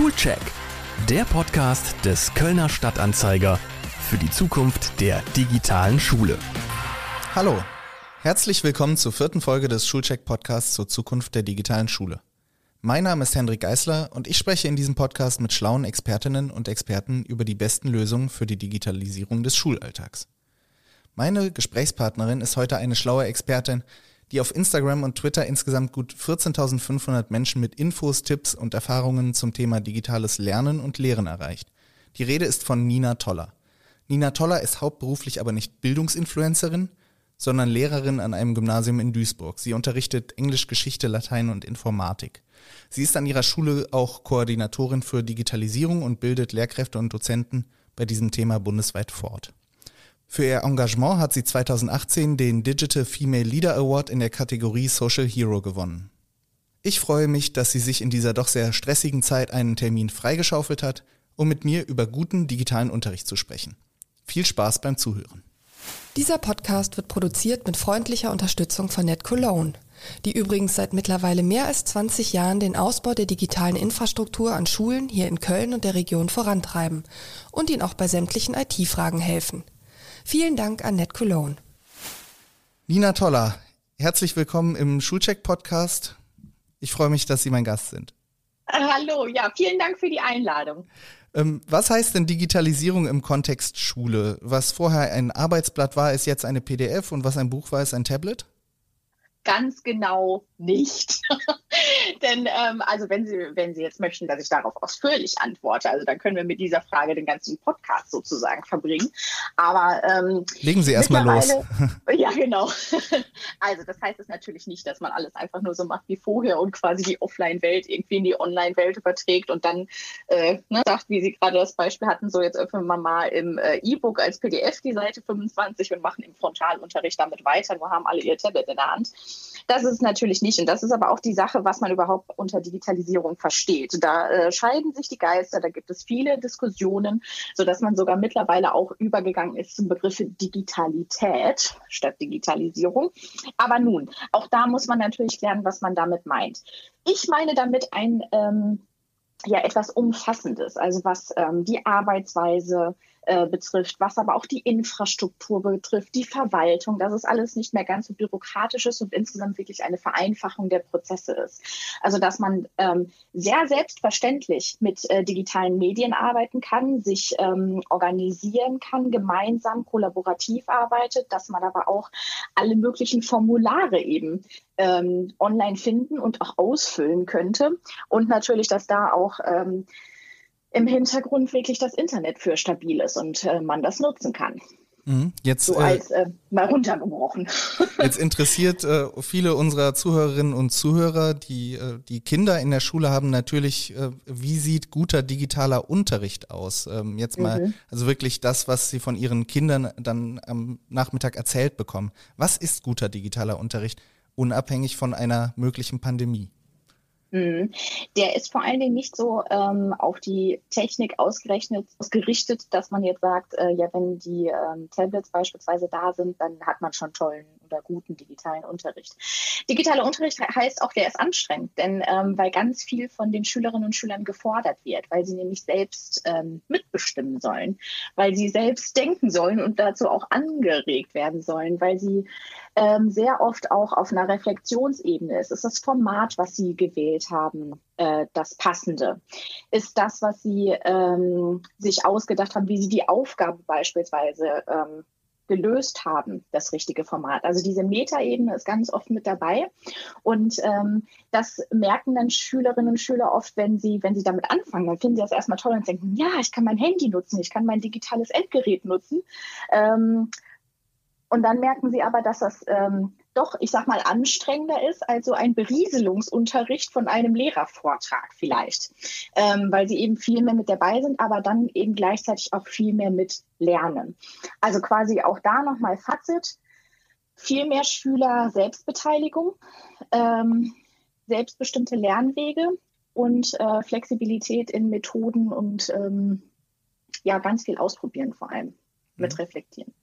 Schulcheck, der Podcast des Kölner Stadtanzeiger für die Zukunft der digitalen Schule. Hallo, herzlich willkommen zur vierten Folge des Schulcheck-Podcasts zur Zukunft der digitalen Schule. Mein Name ist Hendrik Geisler und ich spreche in diesem Podcast mit schlauen Expertinnen und Experten über die besten Lösungen für die Digitalisierung des Schulalltags. Meine Gesprächspartnerin ist heute eine schlaue Expertin, die auf Instagram und Twitter insgesamt gut 14.500 Menschen mit Infos, Tipps und Erfahrungen zum Thema digitales Lernen und Lehren erreicht. Die Rede ist von Nina Toller. Nina Toller ist hauptberuflich aber nicht Bildungsinfluencerin, sondern Lehrerin an einem Gymnasium in Duisburg. Sie unterrichtet Englisch, Geschichte, Latein und Informatik. Sie ist an ihrer Schule auch Koordinatorin für Digitalisierung und bildet Lehrkräfte und Dozenten bei diesem Thema bundesweit fort. Für ihr Engagement hat sie 2018 den Digital Female Leader Award in der Kategorie Social Hero gewonnen. Ich freue mich, dass sie sich in dieser doch sehr stressigen Zeit einen Termin freigeschaufelt hat, um mit mir über guten digitalen Unterricht zu sprechen. Viel Spaß beim Zuhören. Dieser Podcast wird produziert mit freundlicher Unterstützung von NetCologne, die übrigens seit mittlerweile mehr als 20 Jahren den Ausbau der digitalen Infrastruktur an Schulen hier in Köln und der Region vorantreiben und ihnen auch bei sämtlichen IT-Fragen helfen. Vielen Dank an Ned Cologne. Nina Toller, herzlich willkommen im Schulcheck-Podcast. Ich freue mich, dass Sie mein Gast sind. Hallo, ja, vielen Dank für die Einladung. Ähm, was heißt denn Digitalisierung im Kontext Schule? Was vorher ein Arbeitsblatt war, ist jetzt eine PDF und was ein Buch war, ist ein Tablet? Ganz genau nicht. Denn ähm, also wenn Sie, wenn Sie jetzt möchten, dass ich darauf ausführlich antworte, also dann können wir mit dieser Frage den ganzen Podcast sozusagen verbringen. Aber ähm, legen Sie erstmal los. ja, genau. Also das heißt es natürlich nicht, dass man alles einfach nur so macht wie vorher und quasi die Offline-Welt irgendwie in die Online-Welt überträgt und dann äh, ne, sagt, wie Sie gerade das Beispiel hatten, so jetzt öffnen wir mal im äh, E-Book als PDF die Seite 25 und machen im Frontalunterricht damit weiter. Nur haben alle ihr Tablet in der Hand. Das ist natürlich nicht. Und das ist aber auch die Sache, was man überhaupt unter Digitalisierung versteht. Da äh, scheiden sich die Geister, da gibt es viele Diskussionen, sodass man sogar mittlerweile auch übergegangen ist zum Begriff Digitalität statt Digitalisierung. Aber nun, auch da muss man natürlich lernen, was man damit meint. Ich meine damit ein ähm, ja etwas Umfassendes, also was ähm, die Arbeitsweise äh, betrifft, was aber auch die Infrastruktur betrifft, die Verwaltung, dass es alles nicht mehr ganz so bürokratisch ist und insgesamt wirklich eine Vereinfachung der Prozesse ist. Also dass man ähm, sehr selbstverständlich mit äh, digitalen Medien arbeiten kann, sich ähm, organisieren kann, gemeinsam kollaborativ arbeitet, dass man aber auch alle möglichen Formulare eben ähm, online finden und auch ausfüllen könnte. Und natürlich, dass da auch ähm, im Hintergrund wirklich das Internet für stabil ist und äh, man das nutzen kann. Mhm. Jetzt, so als äh, mal runtergebrochen. Jetzt interessiert äh, viele unserer Zuhörerinnen und Zuhörer, die äh, die Kinder in der Schule haben, natürlich, äh, wie sieht guter digitaler Unterricht aus? Ähm, jetzt mal, mhm. also wirklich das, was sie von ihren Kindern dann am Nachmittag erzählt bekommen. Was ist guter digitaler Unterricht, unabhängig von einer möglichen Pandemie? Mhm. Der ist vor allen Dingen nicht so ähm, auf die Technik ausgerechnet, ausgerichtet, dass man jetzt sagt, äh, ja, wenn die ähm, Tablets beispielsweise da sind, dann hat man schon tollen oder guten digitalen Unterricht. Digitaler Unterricht heißt auch, der ist anstrengend, denn ähm, weil ganz viel von den Schülerinnen und Schülern gefordert wird, weil sie nämlich selbst ähm, mitbestimmen sollen, weil sie selbst denken sollen und dazu auch angeregt werden sollen, weil sie ähm, sehr oft auch auf einer Reflexionsebene ist. Ist das Format, was Sie gewählt haben, äh, das passende? Ist das, was Sie ähm, sich ausgedacht haben, wie Sie die Aufgabe beispielsweise ähm, gelöst haben, das richtige Format. Also diese Metaebene ist ganz oft mit dabei. Und ähm, das merken dann Schülerinnen und Schüler oft, wenn sie, wenn sie damit anfangen. Dann finden sie das erstmal toll und denken, ja, ich kann mein Handy nutzen, ich kann mein digitales Endgerät nutzen. Ähm, und dann merken sie aber, dass das ähm, doch, ich sag mal, anstrengender ist als so ein Berieselungsunterricht von einem Lehrervortrag vielleicht, ähm, weil sie eben viel mehr mit dabei sind, aber dann eben gleichzeitig auch viel mehr mit lernen. Also quasi auch da nochmal Fazit, viel mehr Schüler Selbstbeteiligung, ähm, selbstbestimmte Lernwege und äh, Flexibilität in Methoden und ähm, ja, ganz viel ausprobieren vor allem mit mhm. reflektieren.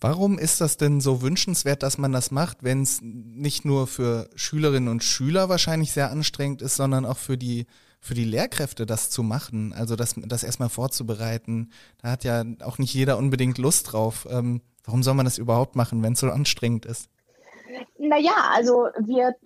Warum ist das denn so wünschenswert, dass man das macht, wenn es nicht nur für Schülerinnen und Schüler wahrscheinlich sehr anstrengend ist, sondern auch für die für die Lehrkräfte, das zu machen, also das, das erstmal vorzubereiten. Da hat ja auch nicht jeder unbedingt Lust drauf. Ähm, warum soll man das überhaupt machen, wenn es so anstrengend ist? Naja, also wir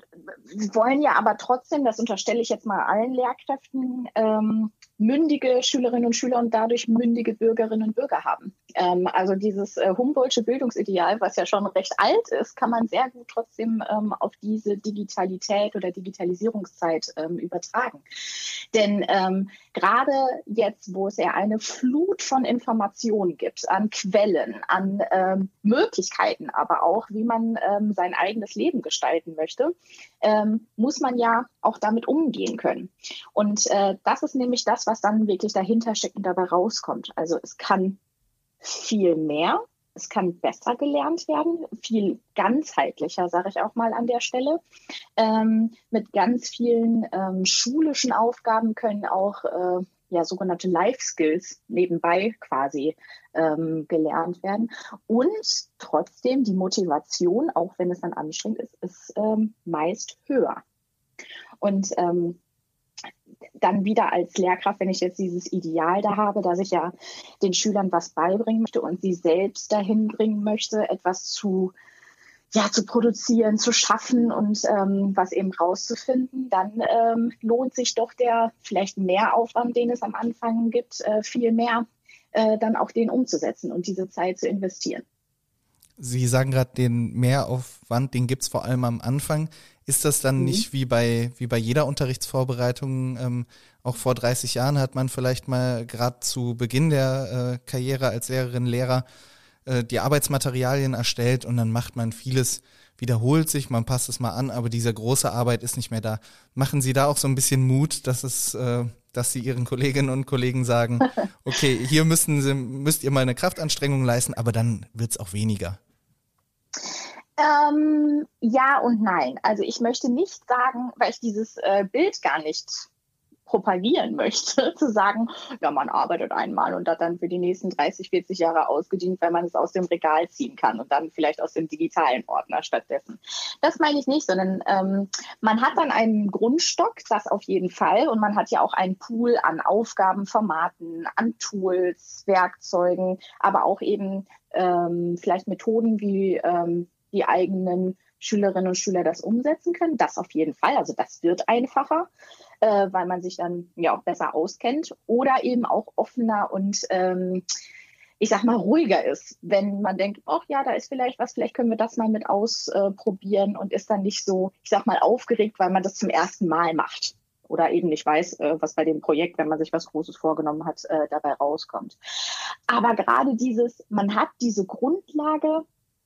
wollen ja aber trotzdem, das unterstelle ich jetzt mal allen Lehrkräften, ähm, mündige Schülerinnen und Schüler und dadurch mündige Bürgerinnen und Bürger haben. Ähm, also dieses äh, Humboldtsche Bildungsideal, was ja schon recht alt ist, kann man sehr gut trotzdem ähm, auf diese Digitalität oder Digitalisierungszeit ähm, übertragen. Denn ähm, gerade jetzt, wo es ja eine Flut von Informationen gibt, an Quellen, an ähm, Möglichkeiten, aber auch, wie man ähm, sein eigenes Leben gestalten möchte, muss man ja auch damit umgehen können. Und äh, das ist nämlich das, was dann wirklich dahinter steckt und dabei rauskommt. Also es kann viel mehr. Es kann besser gelernt werden, viel ganzheitlicher, sage ich auch mal an der Stelle. Ähm, mit ganz vielen ähm, schulischen Aufgaben können auch äh, ja, sogenannte Life Skills nebenbei quasi ähm, gelernt werden. Und trotzdem die Motivation, auch wenn es dann anstrengend ist, ist ähm, meist höher. Und ähm, dann wieder als Lehrkraft, wenn ich jetzt dieses Ideal da habe, dass ich ja den Schülern was beibringen möchte und sie selbst dahin bringen möchte, etwas zu ja, zu produzieren, zu schaffen und ähm, was eben rauszufinden, dann ähm, lohnt sich doch der vielleicht Mehraufwand, den es am Anfang gibt, äh, viel mehr äh, dann auch den umzusetzen und diese Zeit zu investieren. Sie sagen gerade, den Mehraufwand, den gibt es vor allem am Anfang. Ist das dann mhm. nicht wie bei, wie bei jeder Unterrichtsvorbereitung? Ähm, auch vor 30 Jahren hat man vielleicht mal gerade zu Beginn der äh, Karriere als Lehrerin, Lehrer äh, die Arbeitsmaterialien erstellt und dann macht man vieles, wiederholt sich, man passt es mal an, aber diese große Arbeit ist nicht mehr da. Machen Sie da auch so ein bisschen Mut, dass es, äh, dass Sie Ihren Kolleginnen und Kollegen sagen, okay, hier müssen Sie, müsst ihr mal eine Kraftanstrengung leisten, aber dann wird es auch weniger. Ähm, ja und nein. Also ich möchte nicht sagen, weil ich dieses äh, Bild gar nicht propagieren möchte, zu sagen, ja, man arbeitet einmal und hat dann für die nächsten 30, 40 Jahre ausgedient, weil man es aus dem Regal ziehen kann und dann vielleicht aus dem digitalen Ordner stattdessen. Das meine ich nicht, sondern ähm, man hat dann einen Grundstock, das auf jeden Fall, und man hat ja auch einen Pool an Aufgaben, Formaten, an Tools, Werkzeugen, aber auch eben ähm, vielleicht Methoden wie ähm, die eigenen Schülerinnen und Schüler das umsetzen können. Das auf jeden Fall. Also das wird einfacher, äh, weil man sich dann ja auch besser auskennt oder eben auch offener und ähm, ich sag mal, ruhiger ist, wenn man denkt, ach ja, da ist vielleicht was, vielleicht können wir das mal mit ausprobieren und ist dann nicht so, ich sag mal, aufgeregt, weil man das zum ersten Mal macht oder eben nicht weiß, äh, was bei dem Projekt, wenn man sich was Großes vorgenommen hat, äh, dabei rauskommt. Aber gerade dieses, man hat diese Grundlage,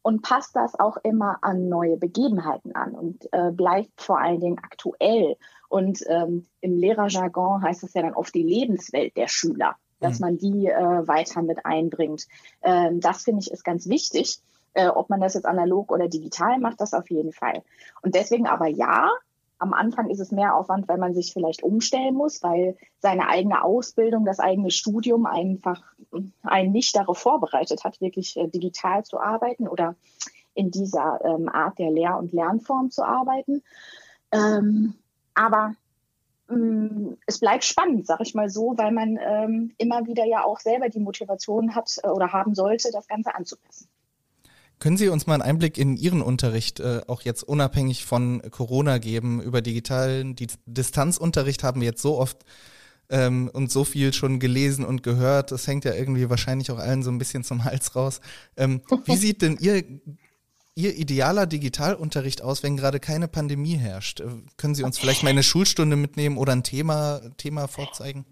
und passt das auch immer an neue Begebenheiten an und äh, bleibt vor allen Dingen aktuell. Und ähm, im Lehrerjargon heißt das ja dann oft die Lebenswelt der Schüler, dass mhm. man die äh, weiter mit einbringt. Ähm, das finde ich ist ganz wichtig. Äh, ob man das jetzt analog oder digital macht, das auf jeden Fall. Und deswegen aber ja, am Anfang ist es mehr Aufwand, weil man sich vielleicht umstellen muss, weil seine eigene Ausbildung, das eigene Studium einfach einen nicht darauf vorbereitet hat, wirklich äh, digital zu arbeiten oder in dieser ähm, Art der Lehr- und Lernform zu arbeiten. Ähm, aber ähm, es bleibt spannend, sag ich mal so, weil man ähm, immer wieder ja auch selber die Motivation hat äh, oder haben sollte, das Ganze anzupassen. Können Sie uns mal einen Einblick in Ihren Unterricht, äh, auch jetzt unabhängig von Corona geben? Über digitalen die Distanzunterricht haben wir jetzt so oft ähm, und so viel schon gelesen und gehört. Das hängt ja irgendwie wahrscheinlich auch allen so ein bisschen zum Hals raus. Ähm, wie sieht denn Ihr, Ihr idealer Digitalunterricht aus, wenn gerade keine Pandemie herrscht? Äh, können Sie uns vielleicht mal eine Schulstunde mitnehmen oder ein Thema, Thema vorzeigen?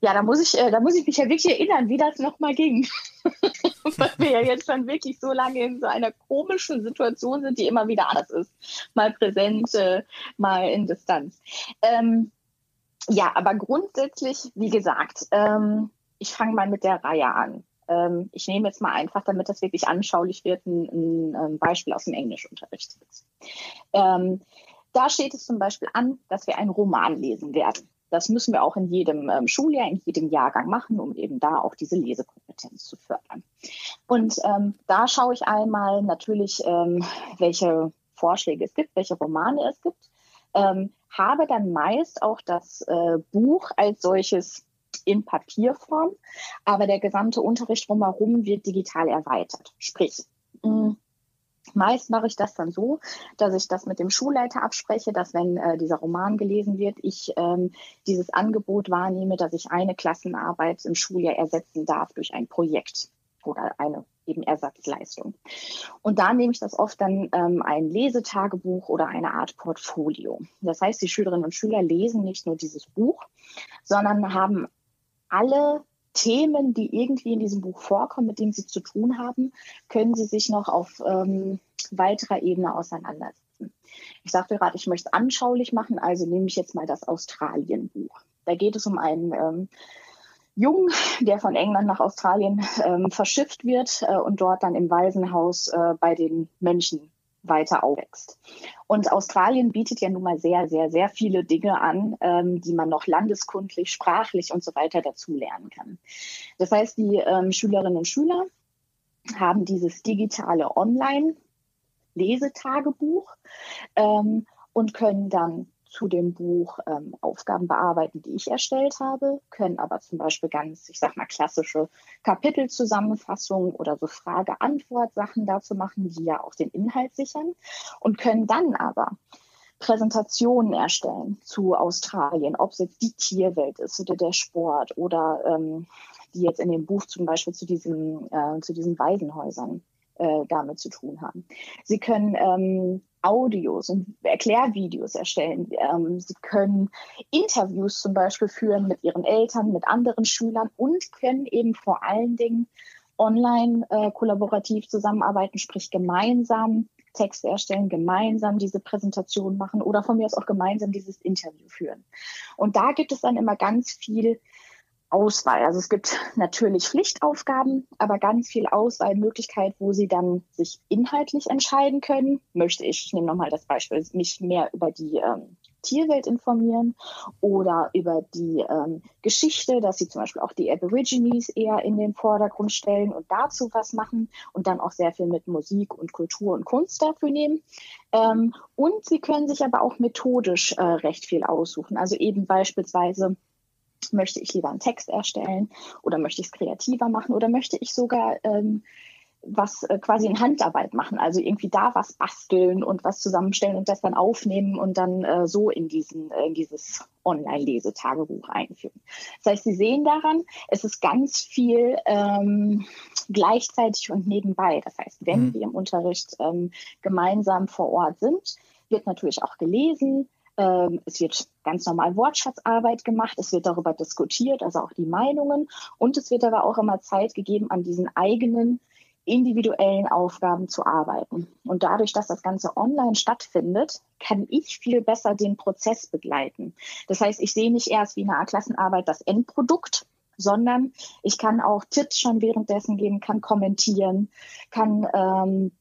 Ja, da muss ich, äh, da muss ich mich ja wirklich erinnern, wie das nochmal ging. Weil wir ja jetzt schon wirklich so lange in so einer komischen Situation sind, die immer wieder anders ist. Mal präsent, äh, mal in Distanz. Ähm, ja, aber grundsätzlich, wie gesagt, ähm, ich fange mal mit der Reihe an. Ähm, ich nehme jetzt mal einfach, damit das wirklich anschaulich wird, ein, ein, Beispiel aus dem Englischunterricht. Ähm, da steht es zum Beispiel an, dass wir einen Roman lesen werden. Das müssen wir auch in jedem ähm, Schuljahr, in jedem Jahrgang machen, um eben da auch diese Lesekompetenz zu fördern. Und ähm, da schaue ich einmal natürlich, ähm, welche Vorschläge es gibt, welche Romane es gibt. Ähm, habe dann meist auch das äh, Buch als solches in Papierform, aber der gesamte Unterricht drumherum wird digital erweitert. Sprich, mh, mm, Meist mache ich das dann so, dass ich das mit dem Schulleiter abspreche, dass wenn äh, dieser Roman gelesen wird, ich ähm, dieses Angebot wahrnehme, dass ich eine Klassenarbeit im Schuljahr ersetzen darf durch ein Projekt oder eine eben Ersatzleistung. Und da nehme ich das oft dann ähm, ein Lesetagebuch oder eine Art Portfolio. Das heißt, die Schülerinnen und Schüler lesen nicht nur dieses Buch, sondern haben alle Themen, die irgendwie in diesem Buch vorkommen, mit denen sie zu tun haben, können sie sich noch auf ähm, weiterer Ebene auseinandersetzen. Ich sagte gerade, ich möchte es anschaulich machen, also nehme ich jetzt mal das Australien-Buch. Da geht es um einen ähm, Jungen, der von England nach Australien ähm, verschifft wird äh, und dort dann im Waisenhaus äh, bei den Mönchen weiter aufwächst. Und Australien bietet ja nun mal sehr, sehr, sehr viele Dinge an, ähm, die man noch landeskundlich, sprachlich und so weiter dazu lernen kann. Das heißt, die ähm, Schülerinnen und Schüler haben dieses digitale Online-Lesetagebuch ähm, und können dann zu dem Buch ähm, Aufgaben bearbeiten, die ich erstellt habe, können aber zum Beispiel ganz, ich sag mal, klassische Kapitelzusammenfassungen oder so Frage-Antwort-Sachen dazu machen, die ja auch den Inhalt sichern und können dann aber Präsentationen erstellen zu Australien, ob es jetzt die Tierwelt ist oder der Sport oder ähm, die jetzt in dem Buch zum Beispiel zu diesen, äh, zu diesen Waisenhäusern äh, damit zu tun haben. Sie können ähm, Audios und Erklärvideos erstellen. Ähm, sie können Interviews zum Beispiel führen mit ihren Eltern, mit anderen Schülern und können eben vor allen Dingen online äh, kollaborativ zusammenarbeiten, sprich gemeinsam Texte erstellen, gemeinsam diese Präsentation machen oder von mir aus auch gemeinsam dieses Interview führen. Und da gibt es dann immer ganz viel Auswahl. Also es gibt natürlich Pflichtaufgaben, aber ganz viel Auswahlmöglichkeit, wo Sie dann sich inhaltlich entscheiden können. Möchte ich, ich nehme nochmal das Beispiel, mich mehr über die ähm, Tierwelt informieren oder über die ähm, Geschichte, dass Sie zum Beispiel auch die Aborigines eher in den Vordergrund stellen und dazu was machen und dann auch sehr viel mit Musik und Kultur und Kunst dafür nehmen. Ähm, und Sie können sich aber auch methodisch äh, recht viel aussuchen. Also eben beispielsweise möchte ich lieber einen Text erstellen oder möchte ich es kreativer machen oder möchte ich sogar ähm, was äh, quasi in Handarbeit machen, also irgendwie da was basteln und was zusammenstellen und das dann aufnehmen und dann äh, so in, diesen, äh, in dieses Online-Lesetagebuch einführen. Das heißt, Sie sehen daran, es ist ganz viel ähm, gleichzeitig und nebenbei. Das heißt, wenn mhm. wir im Unterricht ähm, gemeinsam vor Ort sind, wird natürlich auch gelesen, es wird ganz normal Wortschatzarbeit gemacht, es wird darüber diskutiert, also auch die Meinungen. Und es wird aber auch immer Zeit gegeben, an diesen eigenen individuellen Aufgaben zu arbeiten. Und dadurch, dass das Ganze online stattfindet, kann ich viel besser den Prozess begleiten. Das heißt, ich sehe nicht erst wie eine Klassenarbeit das Endprodukt, sondern ich kann auch Tipps schon währenddessen geben, kann kommentieren, kann ähm,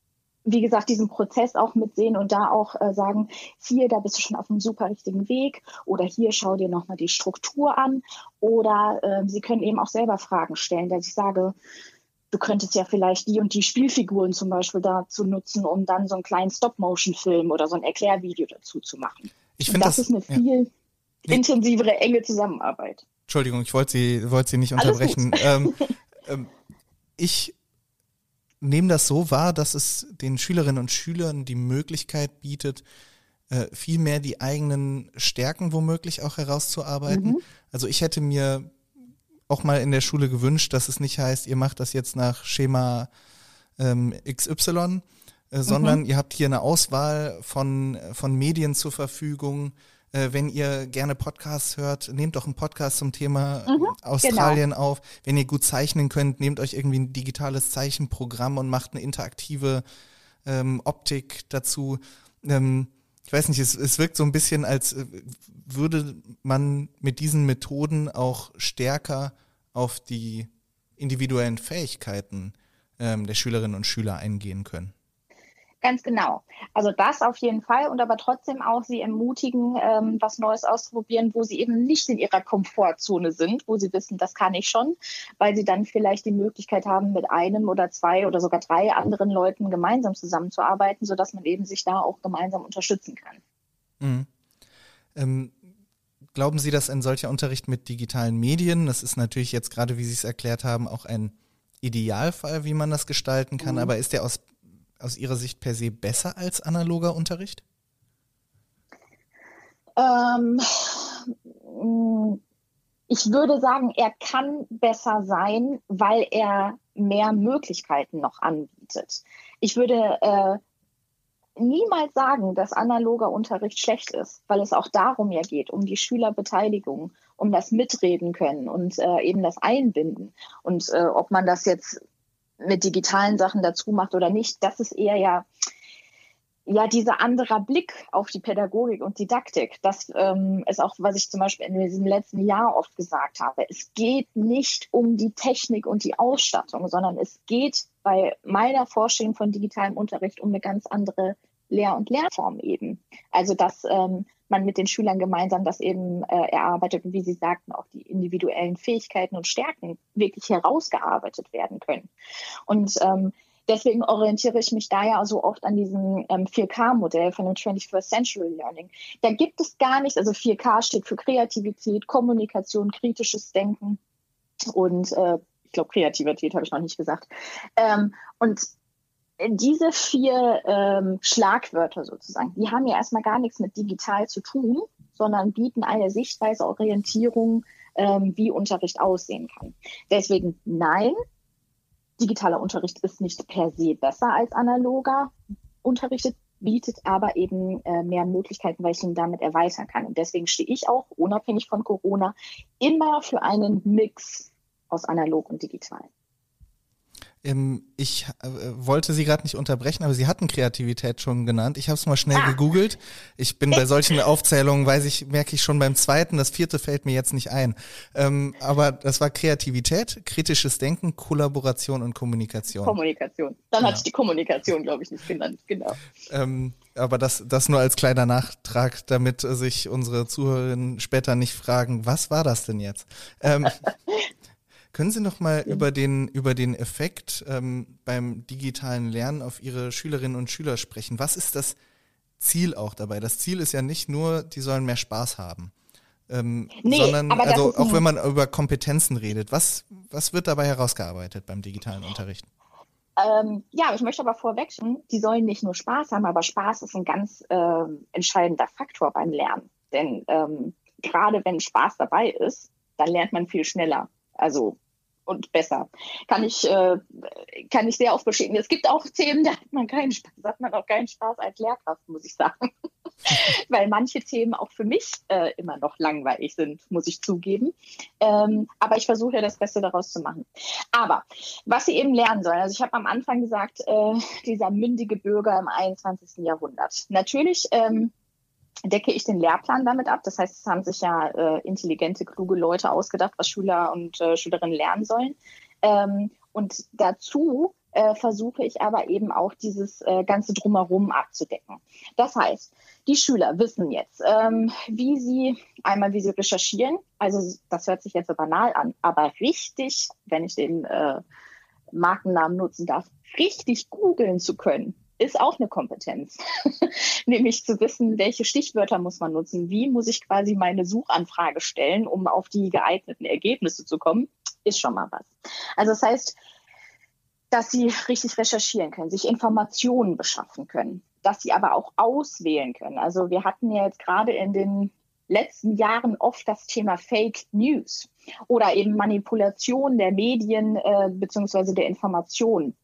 wie gesagt, diesen Prozess auch mitsehen und da auch äh, sagen, hier, da bist du schon auf einem super richtigen Weg oder hier schau dir nochmal die Struktur an oder äh, sie können eben auch selber Fragen stellen, dass ich sage, du könntest ja vielleicht die und die Spielfiguren zum Beispiel dazu nutzen, um dann so einen kleinen Stop-Motion-Film oder so ein Erklärvideo dazu zu machen. Ich finde das, das ist eine viel ja. intensivere, enge Zusammenarbeit. Entschuldigung, ich wollte Sie, wollte Sie nicht unterbrechen. Ähm, ähm, ich nehme das so wahr, dass es den Schülerinnen und Schülern die Möglichkeit bietet, äh, viel mehr die eigenen Stärken womöglich auch herauszuarbeiten. Mhm. Also ich hätte mir auch mal in der Schule gewünscht, dass es nicht heißt, ihr macht das jetzt nach Schema ähm, XY, äh, sondern mhm. ihr habt hier eine Auswahl von, von Medien zur Verfügung, äh, wenn ihr gerne Podcasts hört, nehmt doch einen Podcast zum Thema mhm, Australien genau. auf. Wenn ihr gut zeichnen könnt, nehmt euch irgendwie ein digitales Zeichenprogramm und macht eine interaktive ähm, Optik dazu. Ähm, ich weiß nicht, es, es wirkt so ein bisschen, als äh, würde man mit diesen Methoden auch stärker auf die individuellen Fähigkeiten ähm, der Schülerinnen und Schüler eingehen können. Ganz genau. Also das auf jeden Fall und aber trotzdem auch sie ermutigen, ähm, was Neues auszuprobieren, wo sie eben nicht in ihrer Komfortzone sind, wo sie wissen, das kann ich schon, weil sie dann vielleicht die Möglichkeit haben, mit einem oder zwei oder sogar drei anderen Leuten gemeinsam zusammenzuarbeiten, sodass man eben sich da auch gemeinsam unterstützen kann. Mhm. Ähm, glauben Sie, dass ein solcher Unterricht mit digitalen Medien, das ist natürlich jetzt gerade, wie Sie es erklärt haben, auch ein Idealfall, wie man das gestalten kann, mhm. aber ist der aus, aus Ihrer Sicht per se besser als analoger Unterricht? Ähm, ich würde sagen, er kann besser sein, weil er mehr Möglichkeiten noch anbietet. Ich würde äh, niemals sagen, dass analoger Unterricht schlecht ist, weil es auch darum ja geht, um die Schülerbeteiligung, um das Mitreden können und äh, eben das Einbinden. Und äh, ob man das jetzt mit digitalen Sachen dazu macht oder nicht, das ist eher ja ja, dieser andere Blick auf die Pädagogik und Didaktik, das ähm, ist auch, was ich zum Beispiel in diesem letzten Jahr oft gesagt habe. Es geht nicht um die Technik und die Ausstattung, sondern es geht bei meiner Vorstellung von digitalem Unterricht um eine ganz andere Lehr- und Lernform eben. Also, dass ähm, man mit den Schülern gemeinsam das eben äh, erarbeitet und wie Sie sagten, auch die individuellen Fähigkeiten und Stärken wirklich herausgearbeitet werden können. Und ähm, deswegen orientiere ich mich da ja so oft an diesem ähm, 4K-Modell von dem 21st Century Learning. Da gibt es gar nichts, also 4K steht für Kreativität, Kommunikation, kritisches Denken und äh, ich glaube Kreativität habe ich noch nicht gesagt. Ähm, und diese vier ähm, Schlagwörter sozusagen, die haben ja erstmal gar nichts mit digital zu tun, sondern bieten eine Sichtweise, Orientierung, ähm, wie Unterricht aussehen kann. Deswegen nein, digitaler Unterricht ist nicht per se besser als analoger Unterricht, bietet aber eben äh, mehr Möglichkeiten, weil ich ihn damit erweitern kann. Und deswegen stehe ich auch, unabhängig von Corona, immer für einen Mix aus analog und digital. Ähm, ich äh, wollte Sie gerade nicht unterbrechen, aber Sie hatten Kreativität schon genannt. Ich habe es mal schnell ah. gegoogelt. Ich bin bei solchen Aufzählungen, weiß ich, merke ich schon beim zweiten. Das vierte fällt mir jetzt nicht ein. Ähm, aber das war Kreativität, kritisches Denken, Kollaboration und Kommunikation. Kommunikation. Dann ja. hatte ich die Kommunikation, glaube ich, nicht genannt. Genau. Ähm, aber das, das nur als kleiner Nachtrag, damit sich unsere Zuhörerinnen später nicht fragen, was war das denn jetzt? Ähm, Können Sie noch mal ja. über den über den Effekt ähm, beim digitalen Lernen auf Ihre Schülerinnen und Schüler sprechen? Was ist das Ziel auch dabei? Das Ziel ist ja nicht nur, die sollen mehr Spaß haben, ähm, nee, sondern also auch wenn man über Kompetenzen redet, was was wird dabei herausgearbeitet beim digitalen Unterricht? Ähm, ja, ich möchte aber vorwechseln, die sollen nicht nur Spaß haben, aber Spaß ist ein ganz äh, entscheidender Faktor beim Lernen. Denn ähm, gerade wenn Spaß dabei ist, dann lernt man viel schneller. Also und besser. Kann ich, äh, kann ich sehr oft bestätigen. Es gibt auch Themen, da hat man keinen Spaß, hat man auch keinen Spaß als Lehrkraft, muss ich sagen. Weil manche Themen auch für mich äh, immer noch langweilig sind, muss ich zugeben. Ähm, aber ich versuche ja das Beste daraus zu machen. Aber was sie eben lernen sollen, also ich habe am Anfang gesagt, äh, dieser mündige Bürger im 21. Jahrhundert. Natürlich ähm, decke ich den Lehrplan damit ab. Das heißt, es haben sich ja äh, intelligente, kluge Leute ausgedacht, was Schüler und äh, Schülerinnen lernen sollen. Ähm, und dazu äh, versuche ich aber eben auch dieses äh, ganze Drumherum abzudecken. Das heißt, die Schüler wissen jetzt, ähm, wie sie einmal, wie sie recherchieren. Also das hört sich jetzt so banal an, aber richtig, wenn ich den äh, Markennamen nutzen darf, richtig googeln zu können ist auch eine Kompetenz, nämlich zu wissen, welche Stichwörter muss man nutzen, wie muss ich quasi meine Suchanfrage stellen, um auf die geeigneten Ergebnisse zu kommen, ist schon mal was. Also das heißt, dass sie richtig recherchieren können, sich Informationen beschaffen können, dass sie aber auch auswählen können. Also wir hatten ja jetzt gerade in den letzten Jahren oft das Thema Fake News oder eben Manipulation der Medien äh, beziehungsweise der Informationen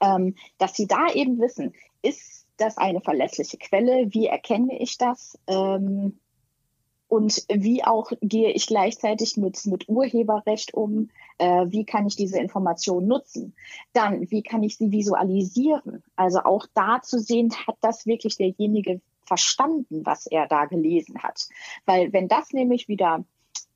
ähm, dass sie da eben wissen, ist das eine verlässliche Quelle? Wie erkenne ich das? Ähm, und wie auch gehe ich gleichzeitig mit, mit Urheberrecht um? Äh, wie kann ich diese Information nutzen? Dann, wie kann ich sie visualisieren? Also auch da zu sehen, hat das wirklich derjenige verstanden, was er da gelesen hat? Weil wenn das nämlich wieder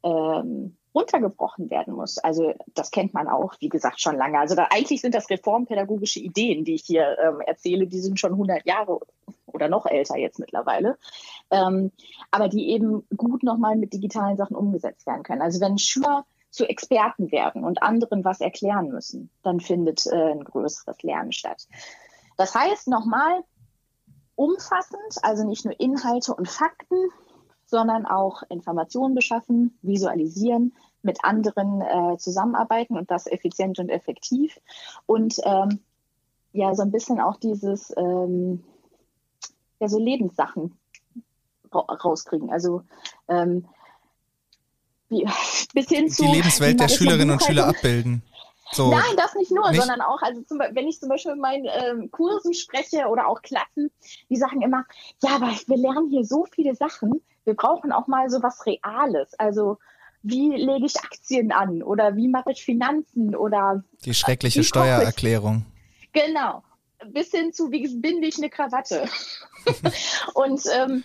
ähm, runtergebrochen werden muss. Also das kennt man auch, wie gesagt, schon lange. Also da, eigentlich sind das reformpädagogische Ideen, die ich hier ähm, erzähle, die sind schon 100 Jahre oder noch älter jetzt mittlerweile, ähm, aber die eben gut nochmal mit digitalen Sachen umgesetzt werden können. Also wenn Schüler zu Experten werden und anderen was erklären müssen, dann findet äh, ein größeres Lernen statt. Das heißt nochmal, umfassend, also nicht nur Inhalte und Fakten, sondern auch Informationen beschaffen, visualisieren, mit anderen äh, zusammenarbeiten und das effizient und effektiv. Und ähm, ja, so ein bisschen auch dieses, ähm, ja, so Lebenssachen ra rauskriegen. Also ähm, wie, bis hin zu. Die Lebenswelt der Schülerinnen und Schüler abbilden. So. Nein, das nicht nur, nicht? sondern auch, also zum, wenn ich zum Beispiel in meinen ähm, Kursen spreche oder auch Klassen, die sagen immer, ja, aber wir lernen hier so viele Sachen, wir brauchen auch mal so was Reales. Also wie lege ich Aktien an oder wie mache ich Finanzen oder die schreckliche Steuererklärung. Genau. Bis hin zu, wie binde ich eine Krawatte. und ähm,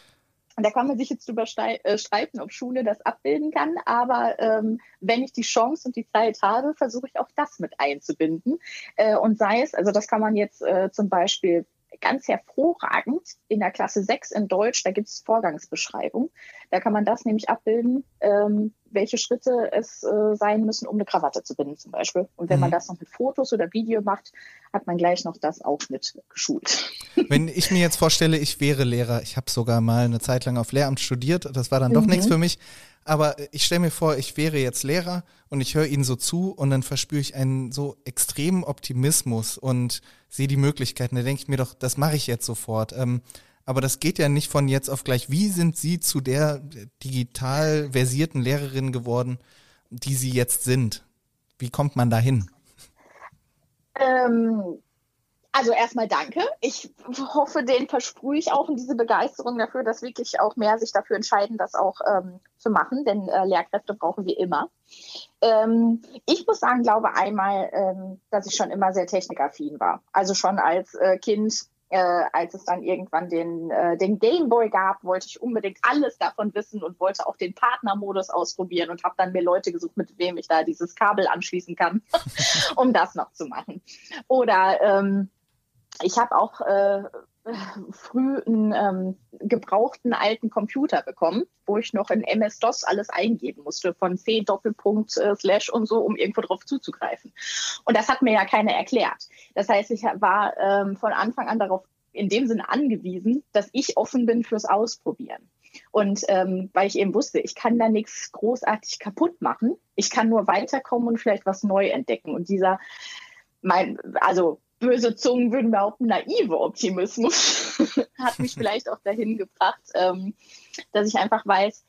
da kann man sich jetzt drüber äh, streiten, ob Schule das abbilden kann. Aber ähm, wenn ich die Chance und die Zeit habe, versuche ich auch das mit einzubinden. Äh, und sei es, also das kann man jetzt äh, zum Beispiel ganz hervorragend in der Klasse 6 in Deutsch, da gibt es Vorgangsbeschreibung. Da kann man das nämlich abbilden, ähm, welche Schritte es äh, sein müssen, um eine Krawatte zu binden zum Beispiel. Und wenn mhm. man das noch mit Fotos oder Video macht, hat man gleich noch das auch mit geschult. Wenn ich mir jetzt vorstelle, ich wäre Lehrer, ich habe sogar mal eine Zeit lang auf Lehramt studiert, das war dann doch mhm. nichts für mich. Aber ich stelle mir vor, ich wäre jetzt Lehrer und ich höre Ihnen so zu und dann verspüre ich einen so extremen Optimismus und sehe die Möglichkeiten. Da denke ich mir doch, das mache ich jetzt sofort. Ähm, aber das geht ja nicht von jetzt auf gleich. Wie sind Sie zu der digital versierten Lehrerin geworden, die Sie jetzt sind? Wie kommt man dahin? Ähm, also erstmal danke. Ich hoffe, den versprühe ich auch in diese Begeisterung dafür, dass wirklich auch mehr sich dafür entscheiden, das auch ähm, zu machen, denn äh, Lehrkräfte brauchen wir immer. Ähm, ich muss sagen, glaube einmal, ähm, dass ich schon immer sehr technikaffin war. Also schon als äh, Kind äh, als es dann irgendwann den, äh, den Gameboy gab, wollte ich unbedingt alles davon wissen und wollte auch den Partnermodus ausprobieren und habe dann mir Leute gesucht, mit wem ich da dieses Kabel anschließen kann, um das noch zu machen. Oder ähm, ich habe auch äh, früh einen ähm, gebrauchten alten Computer bekommen, wo ich noch in MS-DOS alles eingeben musste, von C Doppelpunkt äh, Slash und so, um irgendwo drauf zuzugreifen. Und das hat mir ja keiner erklärt. Das heißt, ich war ähm, von Anfang an darauf in dem Sinne angewiesen, dass ich offen bin fürs Ausprobieren. Und ähm, weil ich eben wusste, ich kann da nichts großartig kaputt machen. Ich kann nur weiterkommen und vielleicht was neu entdecken. Und dieser, mein, also böse Zungen würden behaupten, naive Optimismus hat mich vielleicht auch dahin gebracht, ähm, dass ich einfach weiß,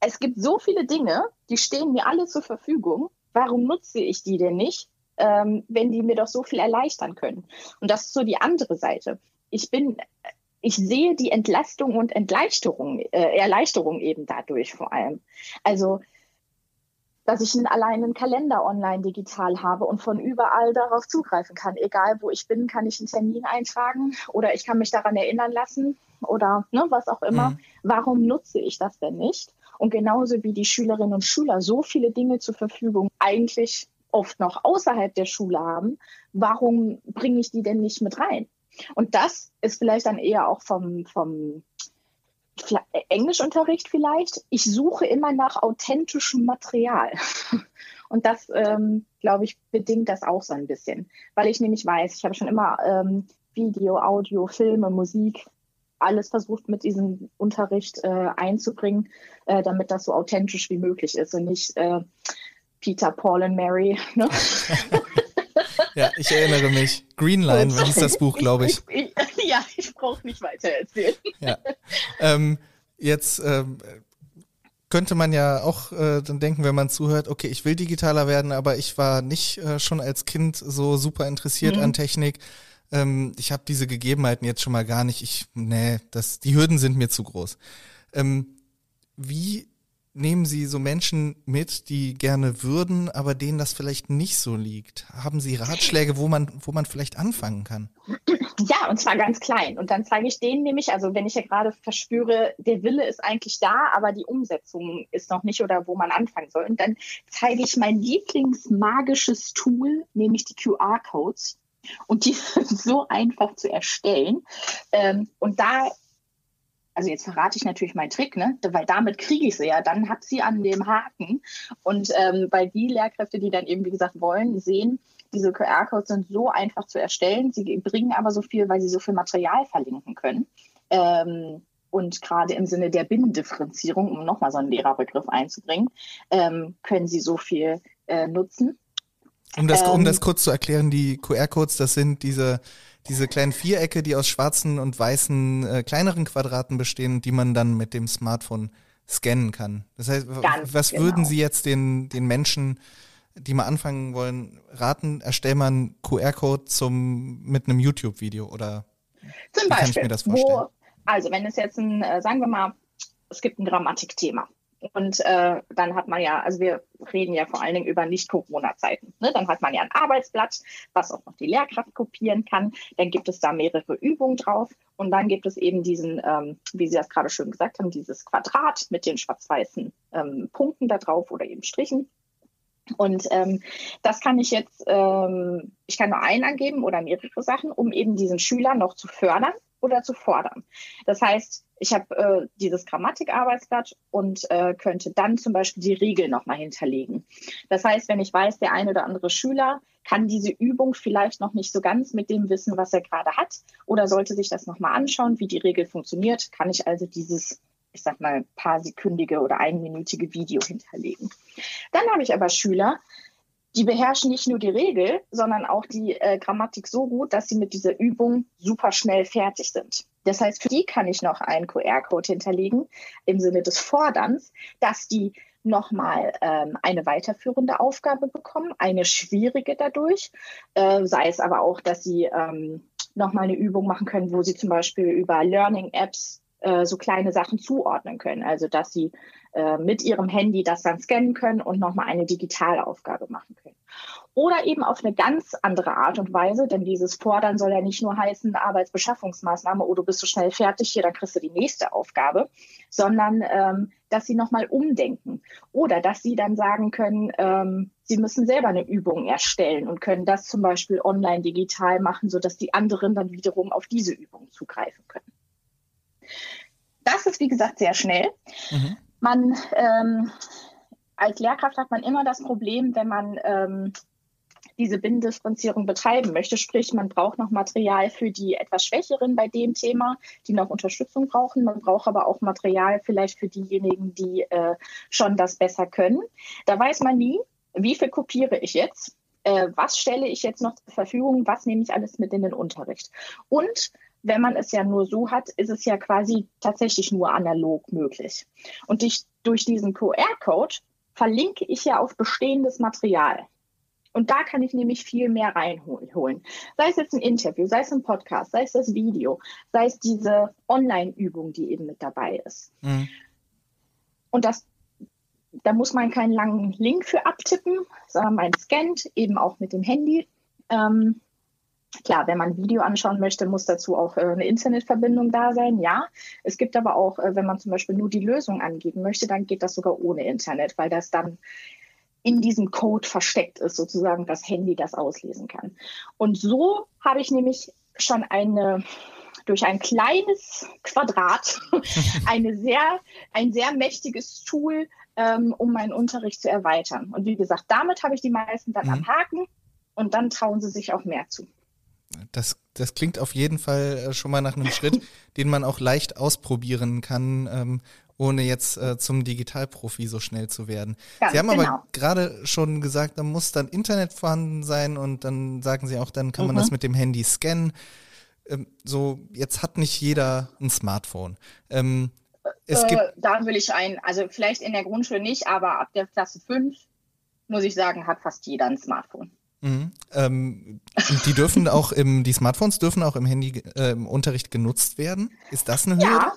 es gibt so viele Dinge, die stehen mir alle zur Verfügung. Warum nutze ich die denn nicht, ähm, wenn die mir doch so viel erleichtern können? Und das ist so die andere Seite. Ich bin, ich sehe die Entlastung und Entleuchterung, äh, Erleichterung eben dadurch vor allem. Also dass ich einen, allein einen Kalender online digital habe und von überall darauf zugreifen kann. Egal wo ich bin, kann ich einen Termin eintragen oder ich kann mich daran erinnern lassen oder ne, was auch immer. Mhm. Warum nutze ich das denn nicht? Und genauso wie die Schülerinnen und Schüler so viele Dinge zur Verfügung eigentlich oft noch außerhalb der Schule haben, warum bringe ich die denn nicht mit rein? Und das ist vielleicht dann eher auch vom, vom Englischunterricht vielleicht. Ich suche immer nach authentischem Material. Und das, ähm, glaube ich, bedingt das auch so ein bisschen, weil ich nämlich weiß, ich habe schon immer ähm, Video, Audio, Filme, Musik, alles versucht mit diesem Unterricht äh, einzubringen, äh, damit das so authentisch wie möglich ist und nicht äh, Peter, Paul und Mary. Ne? ja, ich erinnere mich. Greenline hieß das Buch, glaube ich. ich, ich. Ja, ich brauche nicht weiter erzählen. Ja. Ähm, jetzt ähm, könnte man ja auch äh, dann denken, wenn man zuhört, okay, ich will digitaler werden, aber ich war nicht äh, schon als Kind so super interessiert mhm. an Technik. Ähm, ich habe diese Gegebenheiten jetzt schon mal gar nicht. Ich, nee, das, die Hürden sind mir zu groß. Ähm, wie nehmen Sie so Menschen mit, die gerne würden, aber denen das vielleicht nicht so liegt? Haben Sie Ratschläge, wo man, wo man vielleicht anfangen kann? Ja, und zwar ganz klein. Und dann zeige ich denen nämlich, also wenn ich ja gerade verspüre, der Wille ist eigentlich da, aber die Umsetzung ist noch nicht oder wo man anfangen soll. Und dann zeige ich mein Lieblingsmagisches Tool, nämlich die QR-Codes. Und die sind so einfach zu erstellen. Ähm, und da also jetzt verrate ich natürlich meinen Trick, ne? weil damit kriege ich sie ja, dann hat sie an dem Haken. Und ähm, weil die Lehrkräfte, die dann eben, wie gesagt, wollen, sehen, diese QR-Codes sind so einfach zu erstellen, sie bringen aber so viel, weil sie so viel Material verlinken können. Ähm, und gerade im Sinne der Binnendifferenzierung, um nochmal so einen Lehrerbegriff einzubringen, ähm, können sie so viel äh, nutzen. Um das, um das ähm, kurz zu erklären, die QR-Codes, das sind diese, diese kleinen Vierecke, die aus schwarzen und weißen äh, kleineren Quadraten bestehen, die man dann mit dem Smartphone scannen kann. Das heißt, Ganz was genau. würden Sie jetzt den, den Menschen, die mal anfangen wollen, raten? Erstell mal einen QR-Code zum mit einem YouTube-Video oder zum Beispiel, kann ich mir das vorstellen? Wo, also wenn es jetzt ein, äh, sagen wir mal, es gibt ein Grammatikthema. Und äh, dann hat man ja, also wir reden ja vor allen Dingen über Nicht-Corona-Zeiten. Ne? Dann hat man ja ein Arbeitsblatt, was auch noch die Lehrkraft kopieren kann. Dann gibt es da mehrere Übungen drauf. Und dann gibt es eben diesen, ähm, wie Sie das gerade schön gesagt haben, dieses Quadrat mit den schwarz-weißen ähm, Punkten da drauf oder eben Strichen. Und ähm, das kann ich jetzt, ähm, ich kann nur einen angeben oder mehrere Sachen, um eben diesen Schüler noch zu fördern oder zu fordern. Das heißt, ich habe äh, dieses Grammatikarbeitsblatt und äh, könnte dann zum Beispiel die Regel nochmal hinterlegen. Das heißt, wenn ich weiß, der eine oder andere Schüler kann diese Übung vielleicht noch nicht so ganz mit dem wissen, was er gerade hat, oder sollte sich das nochmal anschauen, wie die Regel funktioniert, kann ich also dieses ich sag mal, paar sekündige oder einminütige Video hinterlegen. Dann habe ich aber Schüler, die beherrschen nicht nur die Regel, sondern auch die äh, Grammatik so gut, dass sie mit dieser Übung super schnell fertig sind. Das heißt, für die kann ich noch einen QR-Code hinterlegen im Sinne des Forderns, dass die nochmal ähm, eine weiterführende Aufgabe bekommen, eine schwierige dadurch, äh, sei es aber auch, dass sie ähm, nochmal eine Übung machen können, wo sie zum Beispiel über Learning-Apps äh, so kleine Sachen zuordnen können. Also dass sie äh, mit ihrem Handy das dann scannen können und nochmal eine Digitalaufgabe machen können. Oder eben auf eine ganz andere Art und Weise, denn dieses Fordern soll ja nicht nur heißen Arbeitsbeschaffungsmaßnahme, oh, du bist so schnell fertig, hier, dann kriegst du die nächste Aufgabe, sondern ähm, dass sie nochmal umdenken oder dass sie dann sagen können, ähm, sie müssen selber eine Übung erstellen und können das zum Beispiel online digital machen, sodass die anderen dann wiederum auf diese Übung zugreifen können. Das ist, wie gesagt, sehr schnell. Mhm. Man, ähm, als Lehrkraft hat man immer das Problem, wenn man ähm, diese Binnendifferenzierung betreiben möchte. Sprich, man braucht noch Material für die etwas Schwächeren bei dem Thema, die noch Unterstützung brauchen. Man braucht aber auch Material vielleicht für diejenigen, die äh, schon das besser können. Da weiß man nie, wie viel kopiere ich jetzt, äh, was stelle ich jetzt noch zur Verfügung, was nehme ich alles mit in den Unterricht. Und wenn man es ja nur so hat, ist es ja quasi tatsächlich nur analog möglich. Und ich, durch diesen QR-Code verlinke ich ja auf bestehendes Material. Und da kann ich nämlich viel mehr reinholen. Sei es jetzt ein Interview, sei es ein Podcast, sei es das Video, sei es diese Online-Übung, die eben mit dabei ist. Mhm. Und das, da muss man keinen langen Link für abtippen, sondern man scannt eben auch mit dem Handy. Ähm, Klar, wenn man ein Video anschauen möchte, muss dazu auch äh, eine Internetverbindung da sein, ja. Es gibt aber auch, äh, wenn man zum Beispiel nur die Lösung angeben möchte, dann geht das sogar ohne Internet, weil das dann in diesem Code versteckt ist, sozusagen das Handy das auslesen kann. Und so habe ich nämlich schon eine durch ein kleines Quadrat eine sehr, ein sehr mächtiges Tool, ähm, um meinen Unterricht zu erweitern. Und wie gesagt, damit habe ich die meisten dann mhm. am Haken und dann trauen sie sich auch mehr zu. Das, das klingt auf jeden Fall äh, schon mal nach einem Schritt, den man auch leicht ausprobieren kann, ähm, ohne jetzt äh, zum Digitalprofi so schnell zu werden. Ganz Sie haben genau. aber gerade schon gesagt, da muss dann Internet vorhanden sein und dann sagen Sie auch, dann kann mhm. man das mhm. mit dem Handy scannen. Ähm, so, jetzt hat nicht jeder ein Smartphone. Ähm, es äh, gibt da will ich ein, also vielleicht in der Grundschule nicht, aber ab der Klasse 5, muss ich sagen, hat fast jeder ein Smartphone. Mhm. Ähm, die dürfen auch im, die Smartphones dürfen auch im Handy äh, im Unterricht genutzt werden. Ist das eine Hürde? Ja,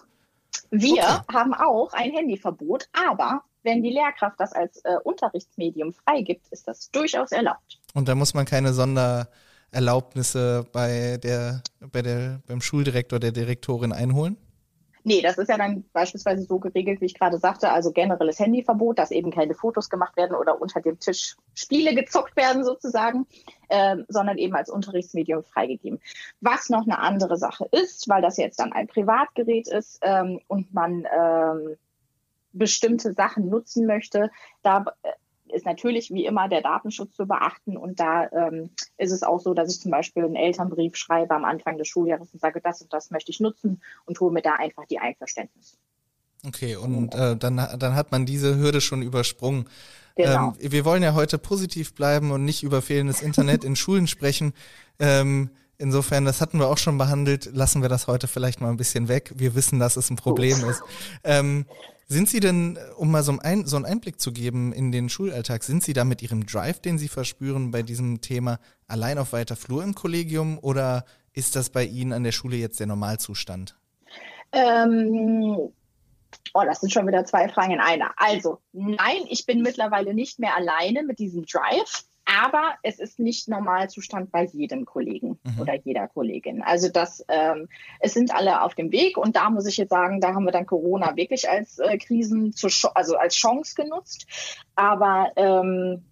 wir okay. haben auch ein Handyverbot, aber wenn die Lehrkraft das als äh, Unterrichtsmedium freigibt, ist das durchaus erlaubt. Und da muss man keine Sondererlaubnisse bei der, bei der, beim Schuldirektor, der Direktorin einholen? Nee, das ist ja dann beispielsweise so geregelt, wie ich gerade sagte, also generelles Handyverbot, dass eben keine Fotos gemacht werden oder unter dem Tisch Spiele gezockt werden sozusagen, äh, sondern eben als Unterrichtsmedium freigegeben. Was noch eine andere Sache ist, weil das jetzt dann ein Privatgerät ist ähm, und man ähm, bestimmte Sachen nutzen möchte, da ist natürlich wie immer der Datenschutz zu beachten. Und da ähm, ist es auch so, dass ich zum Beispiel einen Elternbrief schreibe am Anfang des Schuljahres und sage, das und das möchte ich nutzen und hole mir da einfach die Einverständnis. Okay, und äh, dann, dann hat man diese Hürde schon übersprungen. Genau. Ähm, wir wollen ja heute positiv bleiben und nicht über fehlendes Internet in Schulen sprechen. Ähm, insofern, das hatten wir auch schon behandelt, lassen wir das heute vielleicht mal ein bisschen weg. Wir wissen, dass es ein Problem ist. Ähm, sind Sie denn, um mal so einen Einblick zu geben in den Schulalltag, sind Sie da mit Ihrem Drive, den Sie verspüren bei diesem Thema, allein auf weiter Flur im Kollegium oder ist das bei Ihnen an der Schule jetzt der Normalzustand? Ähm, Oh, das sind schon wieder zwei Fragen in einer. Also, nein, ich bin mittlerweile nicht mehr alleine mit diesem Drive, aber es ist nicht Normalzustand bei jedem Kollegen mhm. oder jeder Kollegin. Also das, ähm, es sind alle auf dem Weg und da muss ich jetzt sagen, da haben wir dann Corona wirklich als äh, Krisen, zu, also als Chance genutzt. Aber ähm,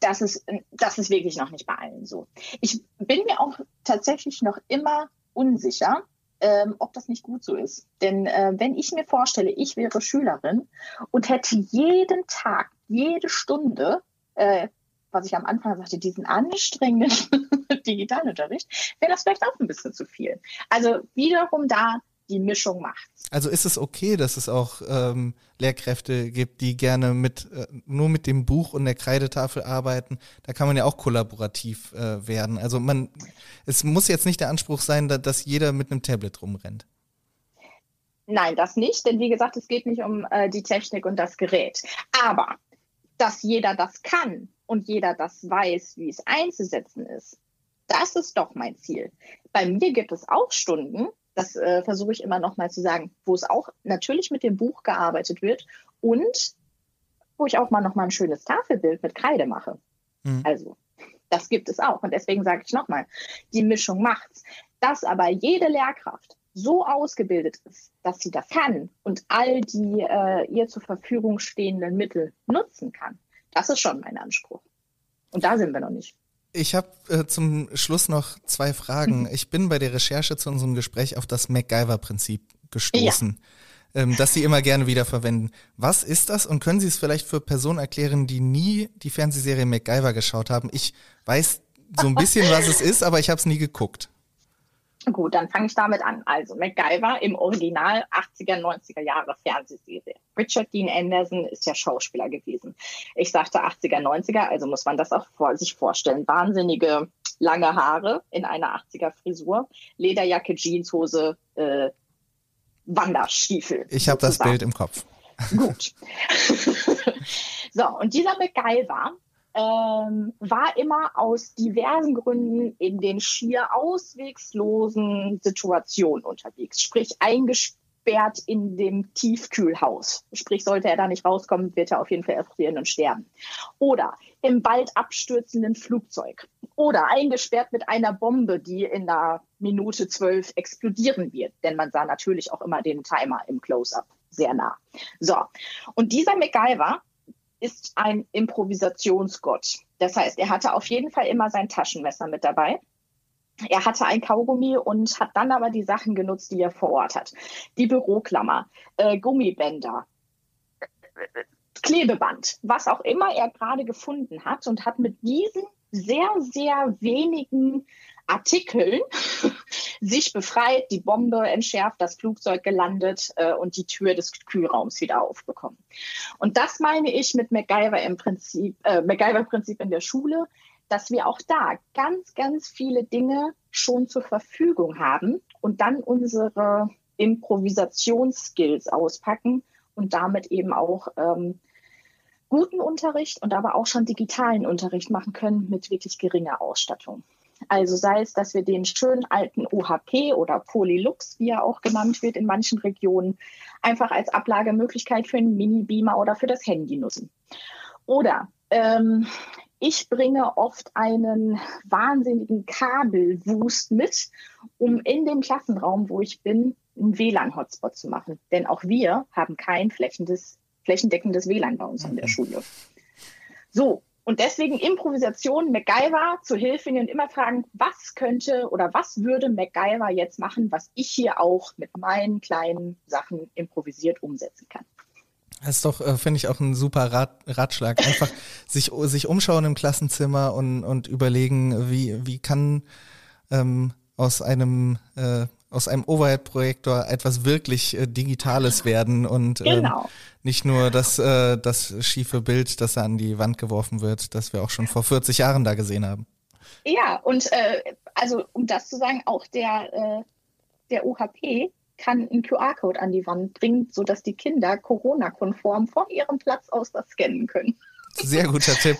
das ist, das ist wirklich noch nicht bei allen so. Ich bin mir auch tatsächlich noch immer unsicher, ähm, ob das nicht gut so ist. Denn äh, wenn ich mir vorstelle, ich wäre Schülerin und hätte jeden Tag, jede Stunde, äh, was ich am Anfang sagte, diesen anstrengenden Digitalunterricht, wäre das vielleicht auch ein bisschen zu viel. Also wiederum da die Mischung macht. Also ist es okay, dass es auch ähm, Lehrkräfte gibt, die gerne mit äh, nur mit dem Buch und der Kreidetafel arbeiten. Da kann man ja auch kollaborativ äh, werden. Also man, es muss jetzt nicht der Anspruch sein, da, dass jeder mit einem Tablet rumrennt. Nein, das nicht, denn wie gesagt, es geht nicht um äh, die Technik und das Gerät. Aber dass jeder das kann und jeder das weiß, wie es einzusetzen ist, das ist doch mein Ziel. Bei mir gibt es auch Stunden, das äh, versuche ich immer noch mal zu sagen, wo es auch natürlich mit dem Buch gearbeitet wird und wo ich auch mal noch mal ein schönes Tafelbild mit Kreide mache. Mhm. Also, das gibt es auch. Und deswegen sage ich noch mal, die Mischung macht's. Dass aber jede Lehrkraft so ausgebildet ist, dass sie das kann und all die äh, ihr zur Verfügung stehenden Mittel nutzen kann, das ist schon mein Anspruch. Und da sind wir noch nicht. Ich habe äh, zum Schluss noch zwei Fragen. Ich bin bei der Recherche zu unserem Gespräch auf das MacGyver-Prinzip gestoßen, ja. ähm, das Sie immer gerne wiederverwenden. Was ist das und können Sie es vielleicht für Personen erklären, die nie die Fernsehserie MacGyver geschaut haben? Ich weiß so ein bisschen, was es ist, aber ich habe es nie geguckt. Gut, dann fange ich damit an. Also MacGyver im Original 80er, 90er Jahre Fernsehserie. Richard Dean Anderson ist ja Schauspieler gewesen. Ich sagte 80er, 90er, also muss man das auch vor, sich vorstellen. Wahnsinnige lange Haare in einer 80er Frisur, Lederjacke, Jeanshose, äh, Wanderstiefel. Ich habe das Bild im Kopf. Gut. so, und dieser MacGyver ähm, war immer aus diversen Gründen in den schier auswegslosen Situationen unterwegs, sprich eingesperrt in dem Tiefkühlhaus. Sprich, sollte er da nicht rauskommen, wird er auf jeden Fall erfrieren und sterben. Oder im bald abstürzenden Flugzeug. Oder eingesperrt mit einer Bombe, die in der Minute zwölf explodieren wird. Denn man sah natürlich auch immer den Timer im Close-up sehr nah. So. Und dieser MacGyver ist ein Improvisationsgott. Das heißt, er hatte auf jeden Fall immer sein Taschenmesser mit dabei. Er hatte ein Kaugummi und hat dann aber die Sachen genutzt, die er vor Ort hat. Die Büroklammer, äh, Gummibänder, Klebeband, was auch immer er gerade gefunden hat und hat mit diesen sehr, sehr wenigen Artikeln sich befreit, die Bombe entschärft, das Flugzeug gelandet äh, und die Tür des Kühlraums wieder aufbekommen. Und das meine ich mit MacGyver im Prinzip, äh, MacGyver-Prinzip in der Schule, dass wir auch da ganz, ganz viele Dinge schon zur Verfügung haben und dann unsere Improvisationsskills auspacken und damit eben auch ähm, guten Unterricht und aber auch schon digitalen Unterricht machen können mit wirklich geringer Ausstattung. Also sei es, dass wir den schönen alten OHP oder Polylux, wie er auch genannt wird in manchen Regionen, einfach als Ablagemöglichkeit für einen Mini-Beamer oder für das Handy nutzen. Oder ähm, ich bringe oft einen wahnsinnigen Kabelwust mit, um in dem Klassenraum, wo ich bin, einen WLAN-Hotspot zu machen. Denn auch wir haben kein flächendeckendes WLAN bei uns an der mhm. Schule. So, und deswegen Improvisation, MacGyver zu Hilfe und immer fragen, was könnte oder was würde MacGyver jetzt machen, was ich hier auch mit meinen kleinen Sachen improvisiert umsetzen kann. Das ist doch, äh, finde ich, auch ein super Rat, Ratschlag. Einfach sich, sich umschauen im Klassenzimmer und, und überlegen, wie, wie kann ähm, aus einem äh, aus einem Overhead-Projektor etwas wirklich äh, Digitales werden und ähm, genau. nicht nur das, äh, das schiefe Bild, das da an die Wand geworfen wird, das wir auch schon vor 40 Jahren da gesehen haben. Ja, und äh, also um das zu sagen, auch der, äh, der UHP kann einen QR-Code an die Wand bringen, sodass die Kinder Corona-konform von ihrem Platz aus das scannen können. Sehr guter Tipp.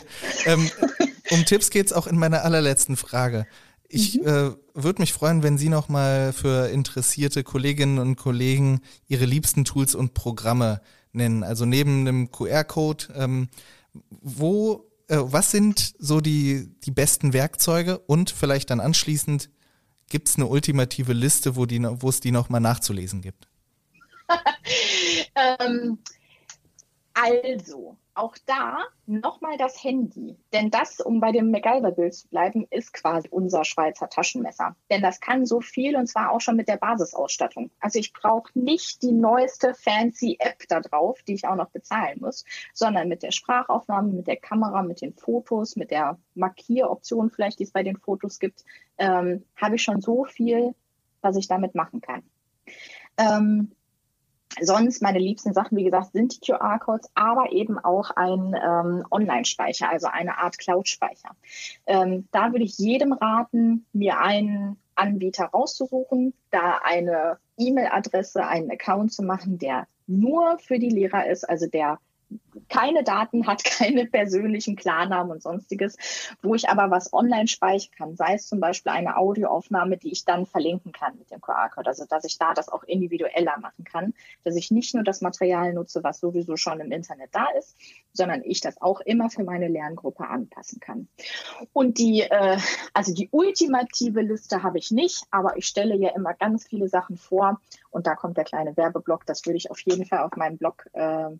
Ähm, um Tipps geht es auch in meiner allerletzten Frage. Ich mhm. äh, würde mich freuen, wenn Sie noch mal für interessierte Kolleginnen und Kollegen Ihre liebsten Tools und Programme nennen. Also neben dem QR-Code, ähm, wo, äh, was sind so die, die besten Werkzeuge und vielleicht dann anschließend gibt es eine ultimative Liste, wo, die, es die noch mal nachzulesen gibt? ähm, also, auch da nochmal das Handy. Denn das, um bei dem MacGyver-Bild zu bleiben, ist quasi unser Schweizer Taschenmesser. Denn das kann so viel und zwar auch schon mit der Basisausstattung. Also ich brauche nicht die neueste fancy App da drauf, die ich auch noch bezahlen muss, sondern mit der Sprachaufnahme, mit der Kamera, mit den Fotos, mit der Markieroption vielleicht, die es bei den Fotos gibt, ähm, habe ich schon so viel, was ich damit machen kann. Ähm, Sonst meine liebsten Sachen, wie gesagt, sind die QR-Codes, aber eben auch ein ähm, Online-Speicher, also eine Art Cloud-Speicher. Ähm, da würde ich jedem raten, mir einen Anbieter rauszusuchen, da eine E-Mail-Adresse, einen Account zu machen, der nur für die Lehrer ist, also der keine Daten hat, keine persönlichen Klarnamen und sonstiges, wo ich aber was online speichern kann, sei es zum Beispiel eine Audioaufnahme, die ich dann verlinken kann mit dem QR-Code, also dass ich da das auch individueller machen kann, dass ich nicht nur das Material nutze, was sowieso schon im Internet da ist, sondern ich das auch immer für meine Lerngruppe anpassen kann. Und die, äh, also die ultimative Liste habe ich nicht, aber ich stelle ja immer ganz viele Sachen vor. Und da kommt der kleine Werbeblock, das würde ich auf jeden Fall auf meinem Blog äh,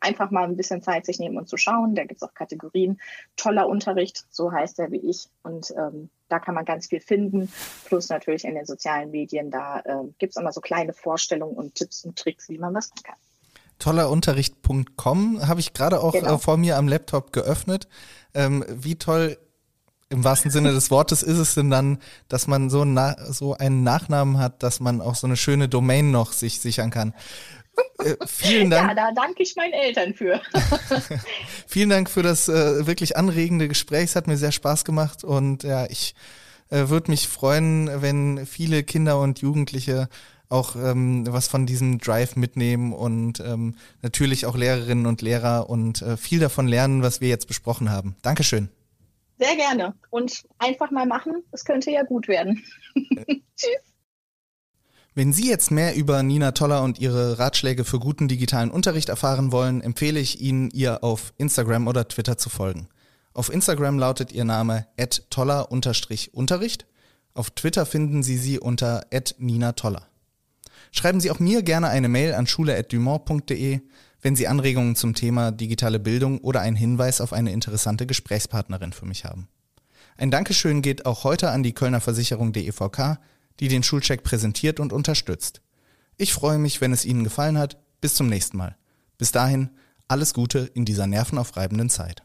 einfach mal ein bisschen Zeit sich nehmen und zu schauen. Da gibt es auch Kategorien. Toller Unterricht, so heißt er wie ich. Und ähm, da kann man ganz viel finden. Plus natürlich in den sozialen Medien, da äh, gibt es immer so kleine Vorstellungen und Tipps und Tricks, wie man was machen kann. Tollerunterricht.com habe ich gerade auch genau. äh, vor mir am Laptop geöffnet. Ähm, wie toll im wahrsten Sinne des Wortes ist es denn dann, dass man so, na, so einen Nachnamen hat, dass man auch so eine schöne Domain noch sich sichern kann. Äh, vielen Dank. Ja, da danke ich meinen Eltern für. vielen Dank für das äh, wirklich anregende Gespräch. Es hat mir sehr Spaß gemacht und ja, ich äh, würde mich freuen, wenn viele Kinder und Jugendliche auch ähm, was von diesem Drive mitnehmen und ähm, natürlich auch Lehrerinnen und Lehrer und äh, viel davon lernen, was wir jetzt besprochen haben. Dankeschön. Sehr gerne und einfach mal machen. Es könnte ja gut werden. Tschüss. Wenn Sie jetzt mehr über Nina Toller und ihre Ratschläge für guten digitalen Unterricht erfahren wollen, empfehle ich Ihnen, ihr auf Instagram oder Twitter zu folgen. Auf Instagram lautet ihr Name toller-unterricht. Auf Twitter finden Sie sie unter Nina Toller. Schreiben Sie auch mir gerne eine Mail an schule.dumont.de, wenn Sie Anregungen zum Thema digitale Bildung oder einen Hinweis auf eine interessante Gesprächspartnerin für mich haben. Ein Dankeschön geht auch heute an die Kölner Versicherung DEVK, die den Schulcheck präsentiert und unterstützt. Ich freue mich, wenn es Ihnen gefallen hat. Bis zum nächsten Mal. Bis dahin, alles Gute in dieser nervenaufreibenden Zeit.